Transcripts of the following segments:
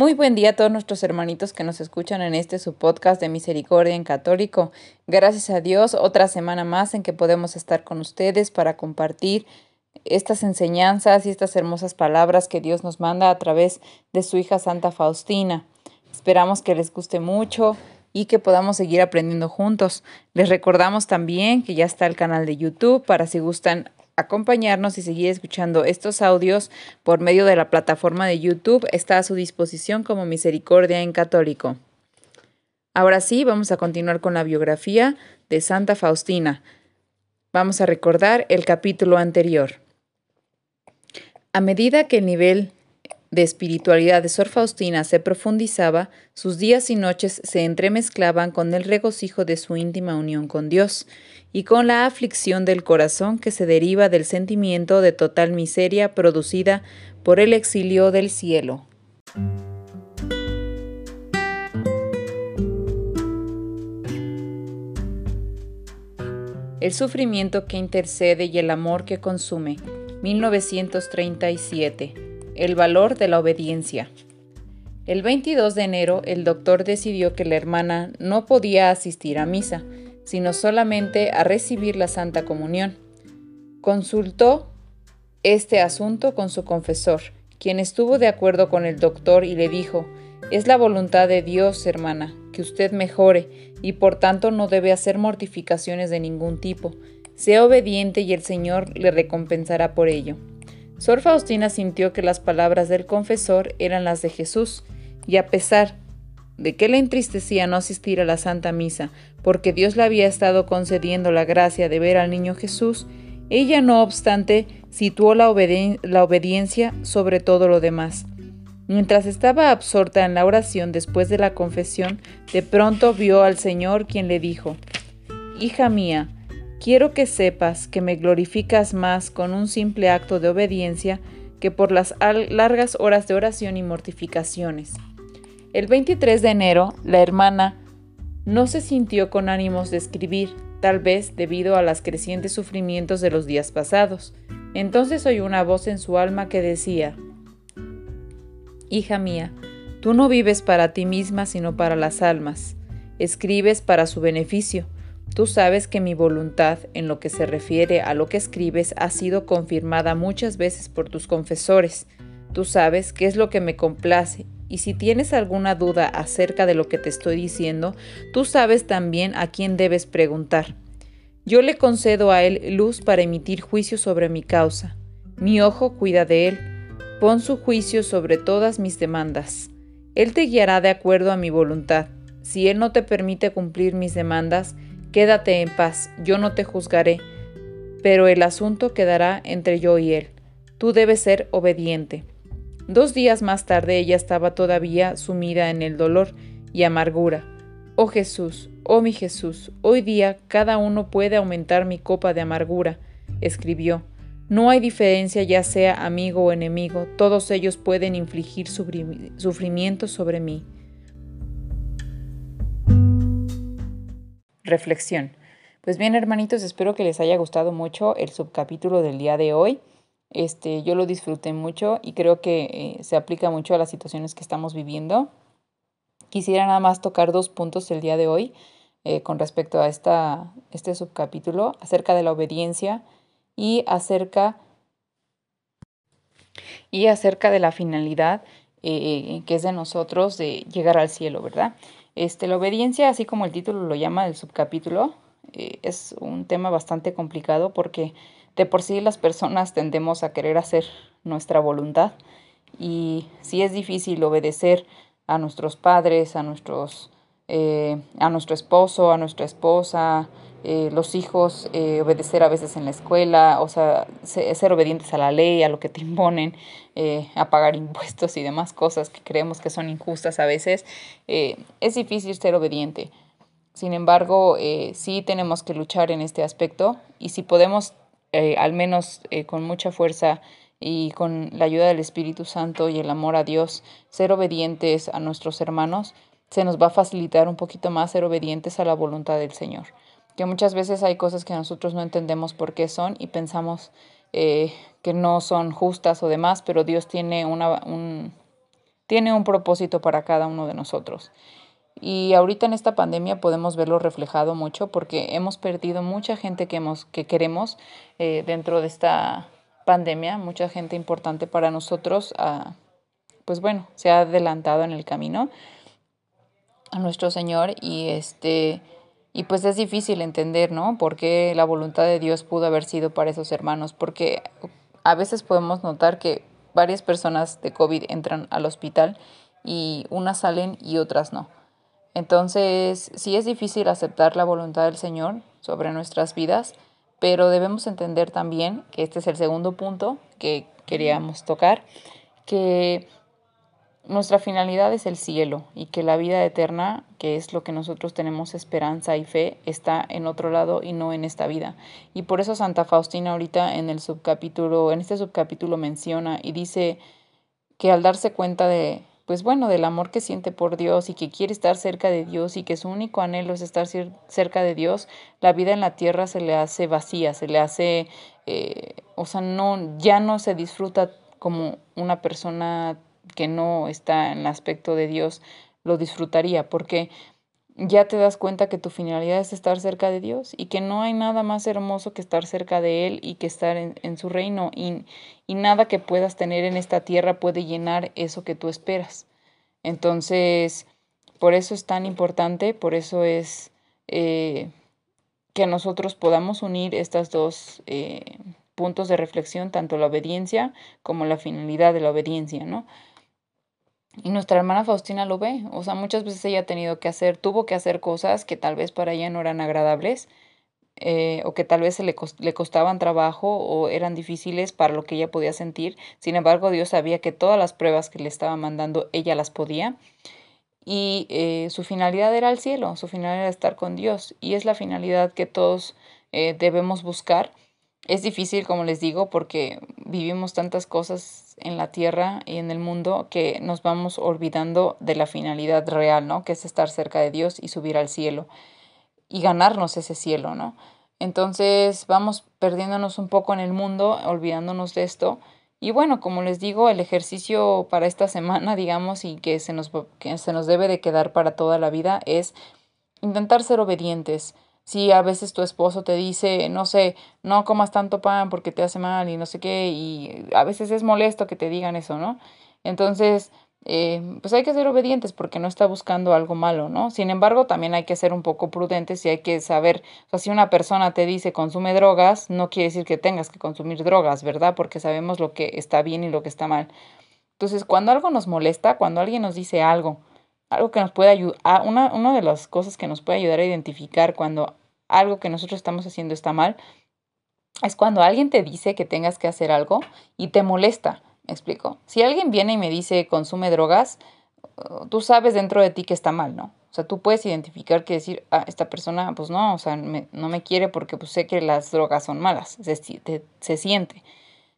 Muy buen día a todos nuestros hermanitos que nos escuchan en este su podcast de Misericordia en Católico. Gracias a Dios, otra semana más en que podemos estar con ustedes para compartir estas enseñanzas y estas hermosas palabras que Dios nos manda a través de su hija Santa Faustina. Esperamos que les guste mucho y que podamos seguir aprendiendo juntos. Les recordamos también que ya está el canal de YouTube para si gustan acompañarnos y seguir escuchando estos audios por medio de la plataforma de YouTube está a su disposición como Misericordia en Católico. Ahora sí, vamos a continuar con la biografía de Santa Faustina. Vamos a recordar el capítulo anterior. A medida que el nivel de espiritualidad de Sor Faustina se profundizaba, sus días y noches se entremezclaban con el regocijo de su íntima unión con Dios y con la aflicción del corazón que se deriva del sentimiento de total miseria producida por el exilio del cielo. El sufrimiento que intercede y el amor que consume. 1937 el valor de la obediencia. El 22 de enero, el doctor decidió que la hermana no podía asistir a misa, sino solamente a recibir la Santa Comunión. Consultó este asunto con su confesor, quien estuvo de acuerdo con el doctor y le dijo, es la voluntad de Dios, hermana, que usted mejore, y por tanto no debe hacer mortificaciones de ningún tipo. Sea obediente y el Señor le recompensará por ello. Sor Faustina sintió que las palabras del confesor eran las de Jesús, y a pesar de que le entristecía no asistir a la Santa Misa, porque Dios le había estado concediendo la gracia de ver al niño Jesús, ella no obstante situó la, la obediencia sobre todo lo demás. Mientras estaba absorta en la oración después de la confesión, de pronto vio al Señor quien le dijo, Hija mía, Quiero que sepas que me glorificas más con un simple acto de obediencia que por las largas horas de oración y mortificaciones. El 23 de enero, la hermana no se sintió con ánimos de escribir, tal vez debido a los crecientes sufrimientos de los días pasados. Entonces oyó una voz en su alma que decía, Hija mía, tú no vives para ti misma sino para las almas, escribes para su beneficio, Tú sabes que mi voluntad en lo que se refiere a lo que escribes ha sido confirmada muchas veces por tus confesores. Tú sabes qué es lo que me complace y si tienes alguna duda acerca de lo que te estoy diciendo, tú sabes también a quién debes preguntar. Yo le concedo a él luz para emitir juicio sobre mi causa. Mi ojo cuida de él. Pon su juicio sobre todas mis demandas. Él te guiará de acuerdo a mi voluntad. Si él no te permite cumplir mis demandas, Quédate en paz, yo no te juzgaré, pero el asunto quedará entre yo y él. Tú debes ser obediente. Dos días más tarde ella estaba todavía sumida en el dolor y amargura. Oh Jesús, oh mi Jesús, hoy día cada uno puede aumentar mi copa de amargura, escribió. No hay diferencia ya sea amigo o enemigo, todos ellos pueden infligir sufrimiento sobre mí. Reflexión. Pues bien, hermanitos, espero que les haya gustado mucho el subcapítulo del día de hoy. Este, yo lo disfruté mucho y creo que eh, se aplica mucho a las situaciones que estamos viviendo. Quisiera nada más tocar dos puntos el día de hoy eh, con respecto a esta, este subcapítulo, acerca de la obediencia y acerca, y acerca de la finalidad eh, que es de nosotros de llegar al cielo, ¿verdad? Este, la obediencia, así como el título lo llama el subcapítulo, eh, es un tema bastante complicado porque de por sí las personas tendemos a querer hacer nuestra voluntad y si es difícil obedecer a nuestros padres, a nuestros, eh, a nuestro esposo, a nuestra esposa, eh, los hijos eh, obedecer a veces en la escuela, o sea, ser obedientes a la ley, a lo que te imponen, eh, a pagar impuestos y demás cosas que creemos que son injustas a veces, es difícil ser obediente. Sin embargo, sí tenemos que luchar en este aspecto y si podemos, al menos con mucha fuerza y con la ayuda del Espíritu Santo y el amor a Dios, ser obedientes a nuestros hermanos, se nos va a facilitar un poquito más ser obedientes a la voluntad del Señor que muchas veces hay cosas que nosotros no entendemos por qué son y pensamos eh, que no son justas o demás, pero Dios tiene, una, un, tiene un propósito para cada uno de nosotros. Y ahorita en esta pandemia podemos verlo reflejado mucho porque hemos perdido mucha gente que, hemos, que queremos eh, dentro de esta pandemia, mucha gente importante para nosotros, ah, pues bueno, se ha adelantado en el camino a nuestro Señor y este y pues es difícil entender, ¿no? Por qué la voluntad de Dios pudo haber sido para esos hermanos, porque a veces podemos notar que varias personas de COVID entran al hospital y unas salen y otras no. Entonces, sí es difícil aceptar la voluntad del Señor sobre nuestras vidas, pero debemos entender también que este es el segundo punto que queríamos tocar, que nuestra finalidad es el cielo y que la vida eterna, que es lo que nosotros tenemos esperanza y fe, está en otro lado y no en esta vida. Y por eso Santa Faustina ahorita en el subcapítulo, en este subcapítulo menciona y dice que al darse cuenta de pues bueno, del amor que siente por Dios y que quiere estar cerca de Dios y que su único anhelo es estar cerca de Dios, la vida en la tierra se le hace vacía, se le hace, eh, o sea, no, ya no se disfruta como una persona que no está en el aspecto de Dios lo disfrutaría, porque ya te das cuenta que tu finalidad es estar cerca de Dios y que no hay nada más hermoso que estar cerca de Él y que estar en, su reino y, y, nada que puedas tener en esta tierra puede llenar eso que tú esperas. Entonces, por eso es tan importante, por eso es eh, que nosotros podamos unir estas dos eh, puntos de reflexión, tanto la obediencia como la finalidad de la obediencia, ¿no? Y nuestra hermana Faustina lo ve, o sea, muchas veces ella ha tenido que hacer, tuvo que hacer cosas que tal vez para ella no eran agradables, eh, o que tal vez se le, costaban trabajo o eran difíciles para lo que ella podía sentir. Sin embargo, Dios sabía que todas las pruebas que le estaba mandando, ella las podía. Y eh, su finalidad era el cielo, su finalidad era estar con Dios. Y es la finalidad que todos eh, debemos buscar es difícil, como les digo, porque vivimos tantas cosas en la tierra y en el mundo que nos vamos olvidando de la finalidad real, ¿no? Que es estar cerca de Dios y subir al cielo y ganarnos ese cielo, ¿no? Entonces vamos perdiéndonos un poco en el mundo, olvidándonos de esto. Y bueno, como les digo, el ejercicio para esta semana, digamos, y que se nos, que se nos debe de quedar para toda la vida es intentar ser obedientes si a veces tu esposo te dice, no sé, no comas tanto pan porque te hace mal y no sé qué, y a veces es molesto que te digan eso, ¿no? Entonces, eh, pues hay que ser obedientes porque no está buscando algo malo, ¿no? Sin embargo, también hay que ser un poco prudentes y hay que saber, o sea, si una persona te dice consume drogas, no quiere decir que tengas que consumir drogas, ¿verdad? Porque sabemos lo que está bien y lo que está mal. Entonces, cuando algo nos molesta, cuando alguien nos dice algo, algo que nos puede ayudar, una, una de las cosas que nos puede ayudar a identificar cuando algo que nosotros estamos haciendo está mal, es cuando alguien te dice que tengas que hacer algo y te molesta. ¿Me explico? Si alguien viene y me dice consume drogas, tú sabes dentro de ti que está mal, ¿no? O sea, tú puedes identificar que decir, ah, esta persona, pues no, o sea, no me quiere porque pues, sé que las drogas son malas, se, se siente.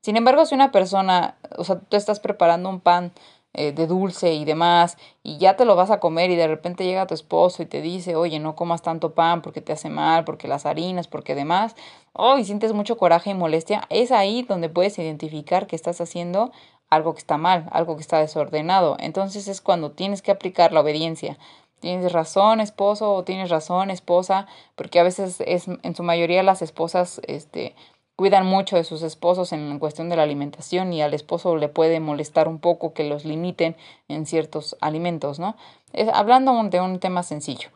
Sin embargo, si una persona, o sea, tú estás preparando un pan eh, de dulce y demás, y ya te lo vas a comer y de repente llega tu esposo y te dice, oye, no comas tanto pan porque te hace mal, porque las harinas, porque demás, oh, y sientes mucho coraje y molestia, es ahí donde puedes identificar que estás haciendo algo que está mal, algo que está desordenado. Entonces es cuando tienes que aplicar la obediencia. Tienes razón, esposo, o tienes razón, esposa, porque a veces es en su mayoría las esposas este cuidan mucho de sus esposos en cuestión de la alimentación y al esposo le puede molestar un poco que los limiten en ciertos alimentos, ¿no? Es, hablando de un tema sencillo.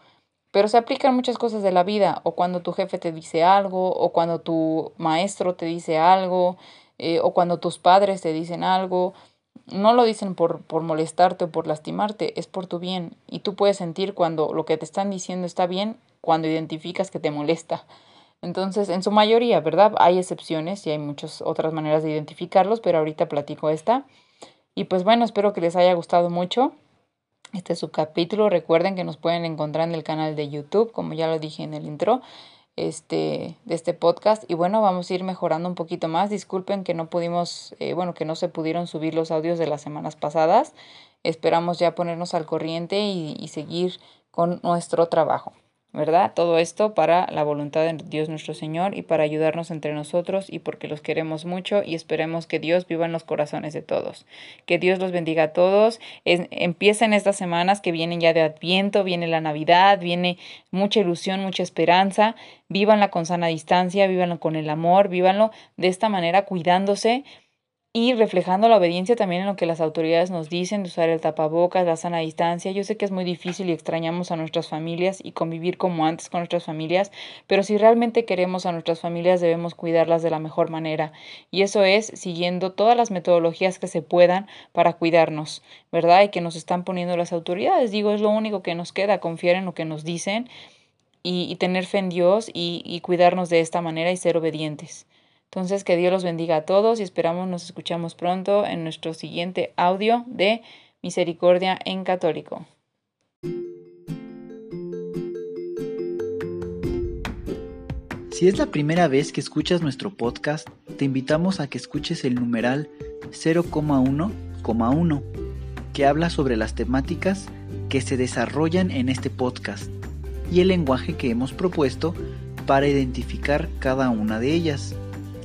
Pero se aplican muchas cosas de la vida, o cuando tu jefe te dice algo, o cuando tu maestro te dice algo, eh, o cuando tus padres te dicen algo. No lo dicen por, por molestarte o por lastimarte, es por tu bien. Y tú puedes sentir cuando lo que te están diciendo está bien cuando identificas que te molesta. Entonces, en su mayoría, ¿verdad? Hay excepciones y hay muchas otras maneras de identificarlos, pero ahorita platico esta. Y pues bueno, espero que les haya gustado mucho este subcapítulo. Recuerden que nos pueden encontrar en el canal de YouTube, como ya lo dije en el intro este, de este podcast. Y bueno, vamos a ir mejorando un poquito más. Disculpen que no pudimos, eh, bueno, que no se pudieron subir los audios de las semanas pasadas. Esperamos ya ponernos al corriente y, y seguir con nuestro trabajo. ¿Verdad? Todo esto para la voluntad de Dios nuestro Señor y para ayudarnos entre nosotros y porque los queremos mucho y esperemos que Dios viva en los corazones de todos. Que Dios los bendiga a todos. empiecen estas semanas que vienen ya de Adviento, viene la Navidad, viene mucha ilusión, mucha esperanza. Vívanla con sana distancia, vívanlo con el amor, vívanlo de esta manera cuidándose y reflejando la obediencia también en lo que las autoridades nos dicen de usar el tapabocas, la sana distancia. Yo sé que es muy difícil y extrañamos a nuestras familias y convivir como antes con nuestras familias, pero si realmente queremos a nuestras familias debemos cuidarlas de la mejor manera y eso es siguiendo todas las metodologías que se puedan para cuidarnos, ¿verdad? Y que nos están poniendo las autoridades. Digo, es lo único que nos queda, confiar en lo que nos dicen y, tener fe en Dios y cuidarnos de esta manera y ser obedientes. Entonces, que Dios los bendiga a todos y esperamos nos escuchamos pronto en nuestro siguiente audio de Misericordia en Católico. Si es la primera vez que escuchas nuestro podcast, te invitamos a que escuches el numeral 0,1,1, que habla sobre las temáticas que se desarrollan en este podcast y el lenguaje que hemos propuesto para identificar cada una de ellas